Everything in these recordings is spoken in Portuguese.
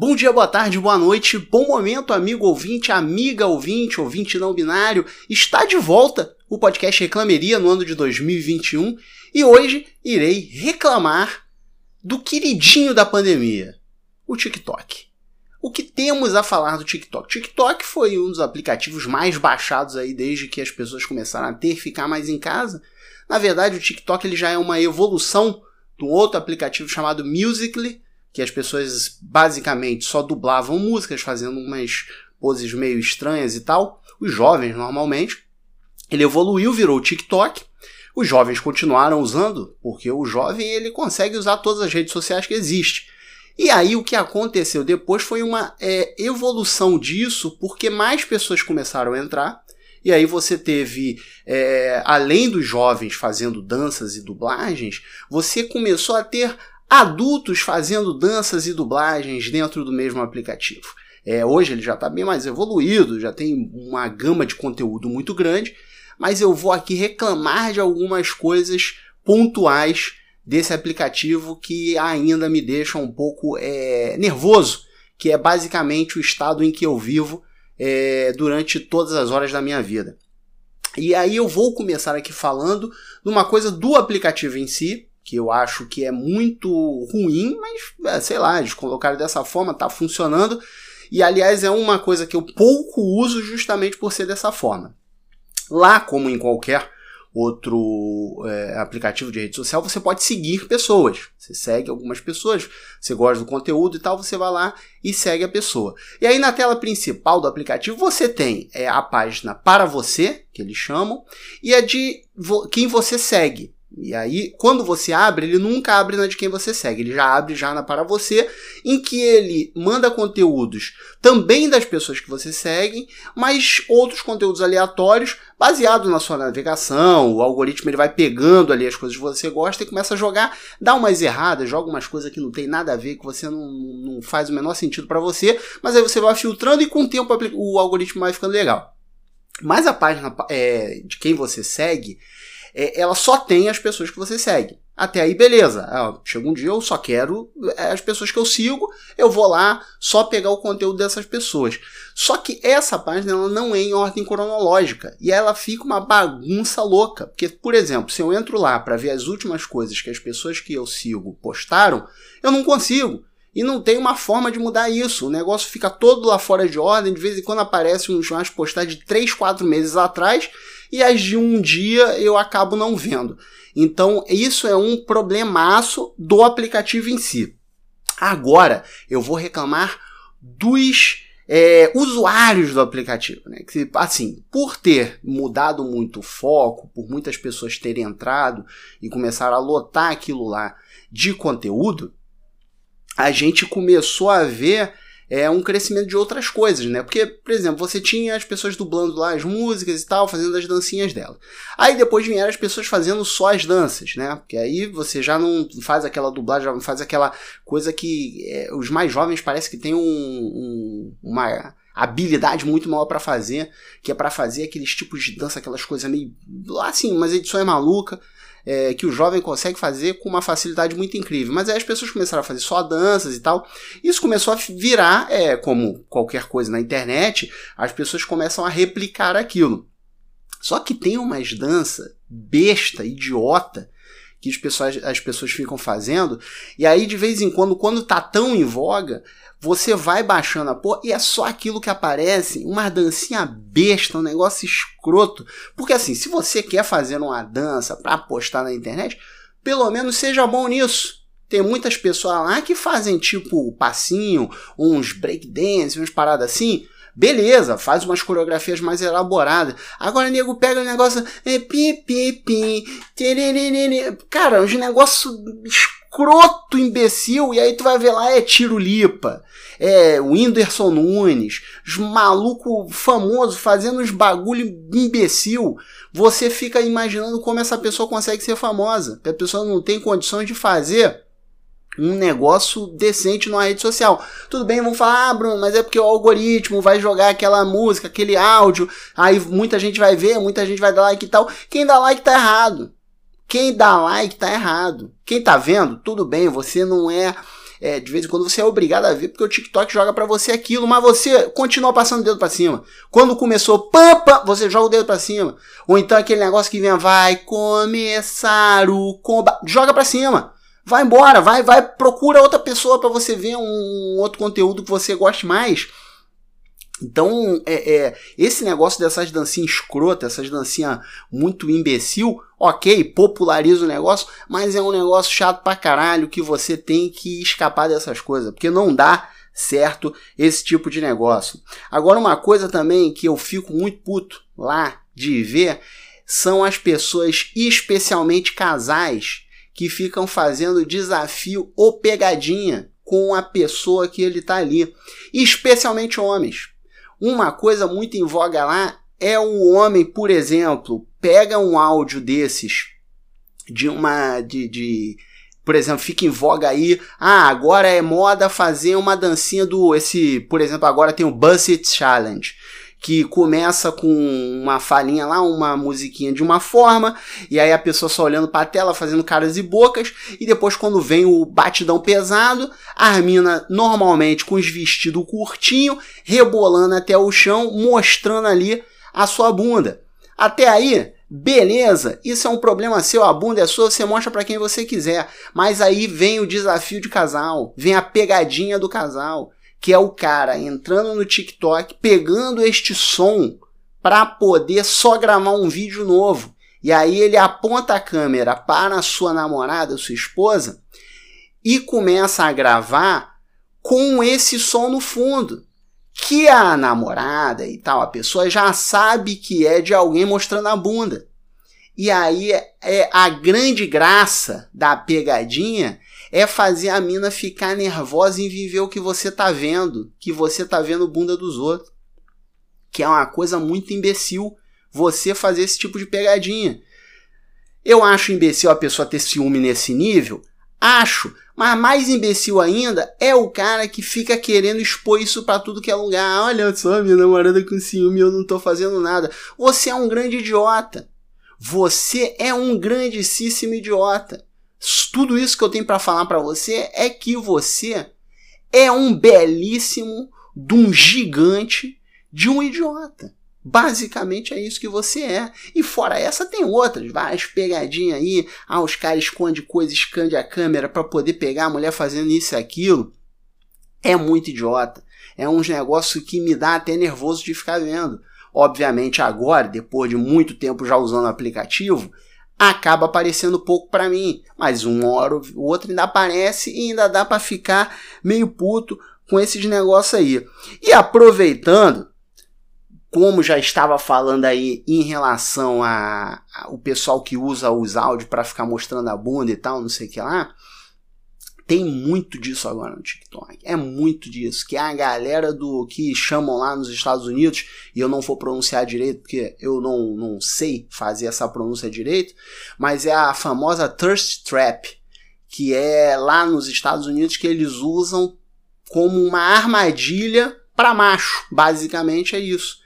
Bom dia, boa tarde, boa noite, bom momento, amigo ouvinte, amiga ouvinte, ouvinte não binário. Está de volta o podcast Reclameria no ano de 2021 e hoje irei reclamar do queridinho da pandemia, o TikTok. O que temos a falar do TikTok? TikTok foi um dos aplicativos mais baixados aí desde que as pessoas começaram a ter ficar mais em casa. Na verdade, o TikTok ele já é uma evolução do outro aplicativo chamado Musical.ly, que as pessoas basicamente só dublavam músicas, fazendo umas poses meio estranhas e tal. Os jovens, normalmente. Ele evoluiu, virou o TikTok. Os jovens continuaram usando, porque o jovem ele consegue usar todas as redes sociais que existem. E aí o que aconteceu depois foi uma é, evolução disso, porque mais pessoas começaram a entrar. E aí você teve, é, além dos jovens fazendo danças e dublagens, você começou a ter adultos fazendo danças e dublagens dentro do mesmo aplicativo. É, hoje ele já está bem mais evoluído, já tem uma gama de conteúdo muito grande, mas eu vou aqui reclamar de algumas coisas pontuais desse aplicativo que ainda me deixam um pouco é, nervoso, que é basicamente o estado em que eu vivo é, durante todas as horas da minha vida. E aí eu vou começar aqui falando de uma coisa do aplicativo em si, que eu acho que é muito ruim, mas é, sei lá, eles colocaram dessa forma, tá funcionando. E aliás, é uma coisa que eu pouco uso justamente por ser dessa forma. Lá, como em qualquer outro é, aplicativo de rede social, você pode seguir pessoas. Você segue algumas pessoas, você gosta do conteúdo e tal, você vai lá e segue a pessoa. E aí na tela principal do aplicativo você tem é, a página para você, que eles chamam, e a de quem você segue. E aí, quando você abre, ele nunca abre na de quem você segue, ele já abre já na para você, em que ele manda conteúdos também das pessoas que você segue, mas outros conteúdos aleatórios baseados na sua navegação. O algoritmo ele vai pegando ali as coisas que você gosta e começa a jogar, dá umas erradas, joga umas coisas que não tem nada a ver, que você não, não faz o menor sentido para você, mas aí você vai filtrando e com o tempo o algoritmo vai ficando legal. Mas a página é, de quem você segue é, ela só tem as pessoas que você segue. Até aí, beleza. Ah, chega um dia, eu só quero é, as pessoas que eu sigo, eu vou lá só pegar o conteúdo dessas pessoas. Só que essa página ela não é em ordem cronológica e ela fica uma bagunça louca. Porque, por exemplo, se eu entro lá para ver as últimas coisas que as pessoas que eu sigo postaram, eu não consigo. E não tem uma forma de mudar isso. O negócio fica todo lá fora de ordem. De vez em quando aparece uns umas postagens de 3, 4 meses atrás e as de um dia eu acabo não vendo. Então, isso é um problemaço do aplicativo em si. Agora, eu vou reclamar dos é, usuários do aplicativo. Né? Que, assim, por ter mudado muito o foco, por muitas pessoas terem entrado e começaram a lotar aquilo lá de conteúdo, a gente começou a ver é um crescimento de outras coisas, né? Porque, por exemplo, você tinha as pessoas dublando lá as músicas e tal, fazendo as dancinhas dela. Aí depois vieram as pessoas fazendo só as danças, né? Porque aí você já não faz aquela dublagem, já não faz aquela coisa que é, os mais jovens parece que tem um, um, uma habilidade muito maior para fazer, que é para fazer aqueles tipos de dança, aquelas coisas meio assim, umas edições maluca é, que o jovem consegue fazer com uma facilidade muito incrível. Mas aí as pessoas começaram a fazer só danças e tal. Isso começou a virar, é, como qualquer coisa na internet, as pessoas começam a replicar aquilo. Só que tem umas danças besta, idiota, que as pessoas, as pessoas ficam fazendo, e aí de vez em quando, quando tá tão em voga, você vai baixando a porra e é só aquilo que aparece, uma dancinha besta, um negócio escroto. Porque assim, se você quer fazer uma dança para postar na internet, pelo menos seja bom nisso. Tem muitas pessoas lá que fazem tipo passinho, uns breakdance, umas paradas assim. Beleza, faz umas coreografias mais elaboradas. Agora nego pega o negócio. É, pi, pi, pi, cara, uns negócios escroto, imbecil, e aí tu vai ver lá, é Tiro Lipa, é o Whindersson Nunes, os maluco famoso fazendo uns bagulho imbecil. Você fica imaginando como essa pessoa consegue ser famosa, porque a pessoa não tem condições de fazer um negócio decente numa rede social. Tudo bem, vão falar, ah, Bruno, mas é porque o algoritmo vai jogar aquela música, aquele áudio, aí muita gente vai ver, muita gente vai dar like e tal. Quem dá like tá errado. Quem dá like tá errado. Quem tá vendo, tudo bem, você não é, É, de vez em quando você é obrigado a ver porque o TikTok joga para você aquilo, mas você continua passando o dedo para cima. Quando começou pampa, você joga o dedo para cima. Ou então aquele negócio que vem, vai começar o combate, joga para cima. Vai embora, vai, vai, procura outra pessoa para você ver um outro conteúdo que você goste mais. Então, é, é, esse negócio dessas dancinhas escrotas, essas dancinhas muito imbecil, ok, populariza o negócio, mas é um negócio chato pra caralho que você tem que escapar dessas coisas, porque não dá certo esse tipo de negócio. Agora, uma coisa também que eu fico muito puto lá de ver são as pessoas, especialmente casais, que ficam fazendo desafio ou pegadinha com a pessoa que ele tá ali, especialmente homens. Uma coisa muito em voga lá é o homem, por exemplo, pega um áudio desses de uma de, de por exemplo, fica em voga aí, ah, agora é moda fazer uma dancinha do esse, por exemplo, agora tem o Buzzet Challenge que começa com uma falinha lá, uma musiquinha de uma forma, e aí a pessoa só olhando para a tela, fazendo caras e bocas, e depois quando vem o batidão pesado, a mina normalmente com os vestidos curtinho, rebolando até o chão, mostrando ali a sua bunda. Até aí, Beleza, isso é um problema seu, a bunda é sua, você mostra para quem você quiser. Mas aí vem o desafio de casal, vem a pegadinha do casal que é o cara entrando no TikTok, pegando este som para poder só gravar um vídeo novo. E aí ele aponta a câmera para a sua namorada, sua esposa, e começa a gravar com esse som no fundo. Que a namorada e tal, a pessoa já sabe que é de alguém mostrando a bunda. E aí é a grande graça da pegadinha é fazer a mina ficar nervosa em viver o que você tá vendo, que você tá vendo bunda dos outros. Que é uma coisa muito imbecil você fazer esse tipo de pegadinha. Eu acho imbecil a pessoa ter ciúme nesse nível? Acho, mas mais imbecil ainda é o cara que fica querendo expor isso para tudo que é lugar. Olha só, minha namorada com ciúme, eu não tô fazendo nada. Você é um grande idiota. Você é um grandíssimo idiota. Tudo isso que eu tenho para falar para você é que você é um belíssimo, de um gigante, de um idiota. Basicamente é isso que você é. E fora essa tem outras, várias pegadinhas aí. Ah, os caras escondem coisas, esconde a câmera para poder pegar a mulher fazendo isso e aquilo. É muito idiota. É uns negócio que me dá até nervoso de ficar vendo. Obviamente agora, depois de muito tempo já usando o aplicativo, acaba aparecendo pouco para mim, mas uma hora o outro ainda aparece e ainda dá para ficar meio puto com esses negócios aí. E aproveitando, como já estava falando aí em relação a, a o pessoal que usa os áudios para ficar mostrando a bunda e tal, não sei o que lá, tem muito disso agora no TikTok. É muito disso. Que é a galera do que chamam lá nos Estados Unidos, e eu não vou pronunciar direito porque eu não, não sei fazer essa pronúncia direito, mas é a famosa Thirst Trap, que é lá nos Estados Unidos que eles usam como uma armadilha para macho. Basicamente é isso.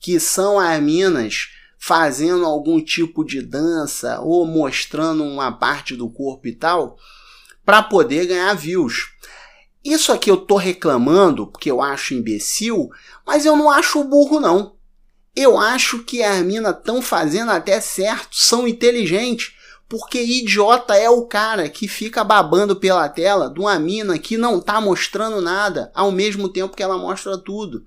Que são as minas fazendo algum tipo de dança ou mostrando uma parte do corpo e tal para poder ganhar views. Isso aqui eu tô reclamando porque eu acho imbecil, mas eu não acho burro não. Eu acho que as minas estão fazendo até certo, são inteligentes, porque idiota é o cara que fica babando pela tela de uma mina que não tá mostrando nada, ao mesmo tempo que ela mostra tudo.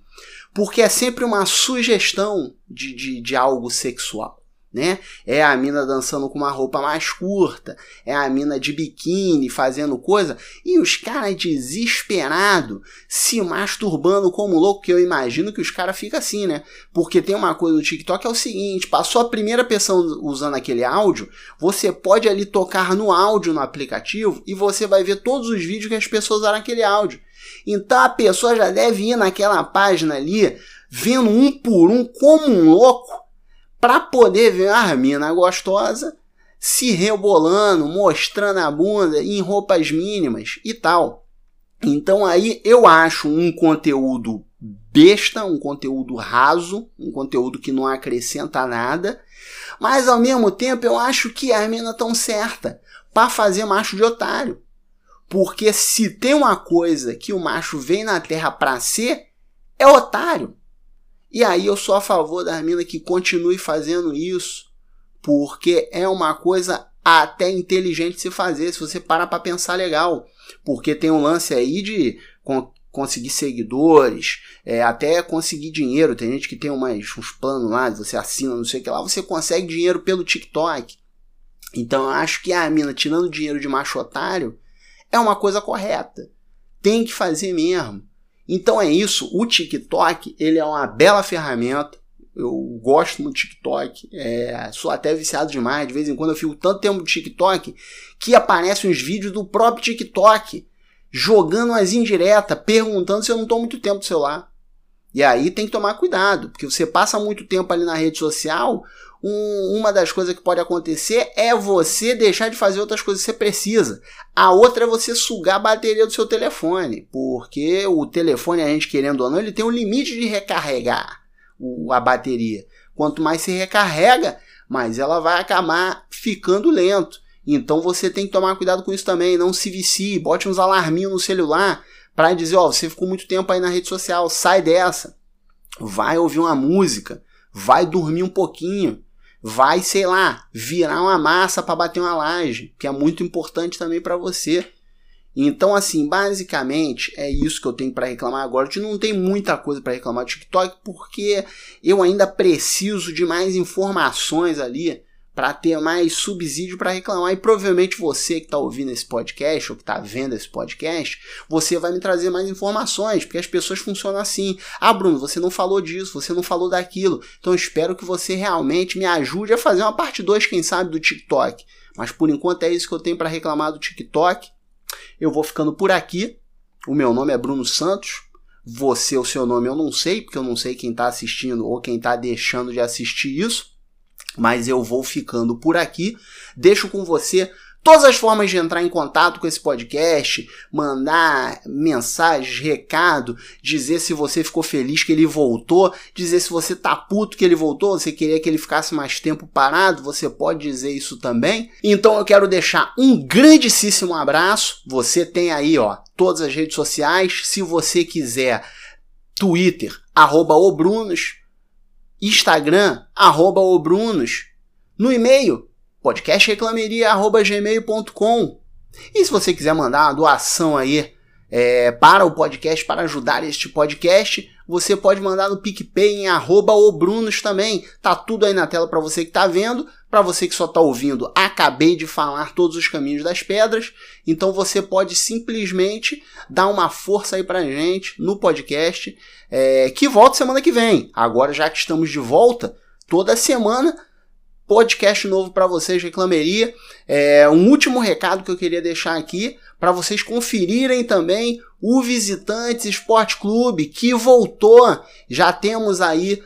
Porque é sempre uma sugestão de, de, de algo sexual né? É a mina dançando com uma roupa mais curta, é a mina de biquíni fazendo coisa, e os caras desesperados se masturbando como louco, que eu imagino que os caras ficam assim, né? Porque tem uma coisa do TikTok é o seguinte, passou a primeira pessoa usando aquele áudio, você pode ali tocar no áudio no aplicativo e você vai ver todos os vídeos que as pessoas usaram aquele áudio. Então a pessoa já deve ir naquela página ali, vendo um por um como um louco, para poder ver a mina gostosa se rebolando, mostrando a bunda em roupas mínimas e tal. Então aí eu acho um conteúdo besta, um conteúdo raso, um conteúdo que não acrescenta nada, mas ao mesmo tempo eu acho que a mina tão certa para fazer macho de otário. Porque se tem uma coisa que o macho vem na terra pra ser, é otário. E aí eu sou a favor da mina que continue fazendo isso, porque é uma coisa até inteligente se fazer, se você parar para pensar legal. Porque tem um lance aí de conseguir seguidores, é, até conseguir dinheiro. Tem gente que tem umas, uns planos lá, você assina, não sei o que lá, você consegue dinheiro pelo TikTok. Então eu acho que a mina tirando dinheiro de macho otário é uma coisa correta. Tem que fazer mesmo. Então é isso. O TikTok ele é uma bela ferramenta. Eu gosto do TikTok. É, sou até viciado demais. De vez em quando eu fico tanto tempo no TikTok que aparecem uns vídeos do próprio TikTok jogando as indiretas, perguntando se eu não estou muito tempo no celular. E aí tem que tomar cuidado, porque você passa muito tempo ali na rede social, um, uma das coisas que pode acontecer é você deixar de fazer outras coisas que você precisa. A outra é você sugar a bateria do seu telefone, porque o telefone, a gente querendo ou não, ele tem um limite de recarregar o, a bateria. Quanto mais se recarrega, mais ela vai acabar ficando lento. Então você tem que tomar cuidado com isso também, não se vicie, bote uns alarminhos no celular para dizer, ó, você ficou muito tempo aí na rede social, sai dessa. Vai ouvir uma música, vai dormir um pouquinho, vai, sei lá, virar uma massa para bater uma laje, que é muito importante também para você. Então, assim, basicamente é isso que eu tenho para reclamar agora. Eu não tem muita coisa para reclamar do TikTok porque eu ainda preciso de mais informações ali para ter mais subsídio para reclamar. E provavelmente você que está ouvindo esse podcast ou que está vendo esse podcast, você vai me trazer mais informações, porque as pessoas funcionam assim. Ah, Bruno, você não falou disso, você não falou daquilo. Então espero que você realmente me ajude a fazer uma parte 2, quem sabe, do TikTok. Mas por enquanto é isso que eu tenho para reclamar do TikTok. Eu vou ficando por aqui. O meu nome é Bruno Santos. Você, o seu nome eu não sei, porque eu não sei quem está assistindo ou quem está deixando de assistir isso. Mas eu vou ficando por aqui. Deixo com você todas as formas de entrar em contato com esse podcast, mandar mensagens, recado, dizer se você ficou feliz que ele voltou, dizer se você tá puto que ele voltou, você queria que ele ficasse mais tempo parado, você pode dizer isso também. Então eu quero deixar um grandíssimo abraço. Você tem aí, ó, todas as redes sociais. Se você quiser, Twitter, obrunos, Instagram, arroba obrunos. No e-mail, podcastreclameria.gmail.com. E se você quiser mandar uma doação aí é, para o podcast, para ajudar este podcast, você pode mandar no PicPay em arroba obrunos também. Tá tudo aí na tela para você que está vendo. Para você que só está ouvindo, acabei de falar todos os caminhos das pedras. Então você pode simplesmente dar uma força aí para gente no podcast, é, que volta semana que vem. Agora, já que estamos de volta, toda semana podcast novo para vocês, Reclameria. É, um último recado que eu queria deixar aqui para vocês conferirem também o Visitantes Esporte Clube que voltou. Já temos aí,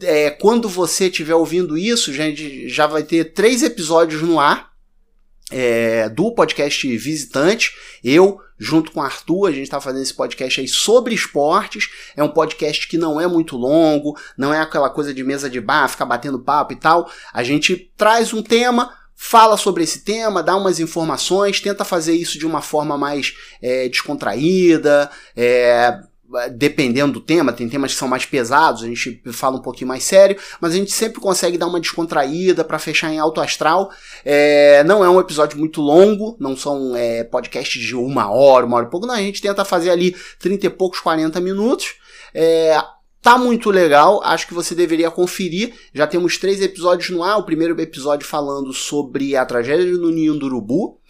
é, quando você estiver ouvindo isso, gente, já vai ter três episódios no ar é, do podcast Visitante. Eu, junto com o Arthur, a gente está fazendo esse podcast aí sobre esportes. É um podcast que não é muito longo, não é aquela coisa de mesa de bar, ficar batendo papo e tal. A gente traz um tema, fala sobre esse tema, dá umas informações, tenta fazer isso de uma forma mais é, descontraída, é, dependendo do tema, tem temas que são mais pesados, a gente fala um pouquinho mais sério, mas a gente sempre consegue dar uma descontraída para fechar em alto astral. É, não é um episódio muito longo, não são é, podcasts de uma hora, uma hora e pouco, não, a gente tenta fazer ali 30 e poucos, 40 minutos. É, Tá muito legal, acho que você deveria conferir. Já temos três episódios no ar. O primeiro episódio falando sobre a tragédia no Ninho do Urubu.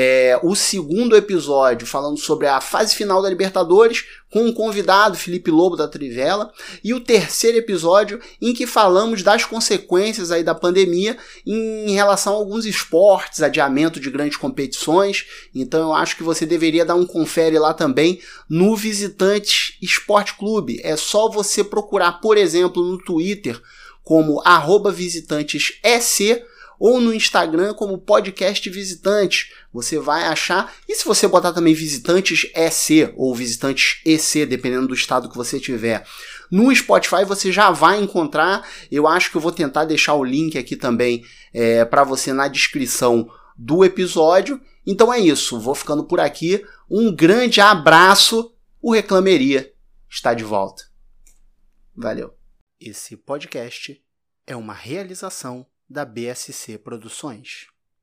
É, o segundo episódio falando sobre a fase final da Libertadores, com um convidado, Felipe Lobo da Trivela, e o terceiro episódio em que falamos das consequências aí da pandemia em relação a alguns esportes, adiamento de grandes competições. Então eu acho que você deveria dar um confere lá também no Visitantes Esporte Clube. É só você procurar, por exemplo, no Twitter como arroba visitantesec ou no Instagram como podcast visitante. Você vai achar. E se você botar também visitantes EC ou visitantes EC, dependendo do estado que você tiver, no Spotify você já vai encontrar. Eu acho que eu vou tentar deixar o link aqui também é, para você na descrição do episódio. Então é isso, vou ficando por aqui. Um grande abraço. O Reclameria está de volta. Valeu. Esse podcast é uma realização da BSC Produções.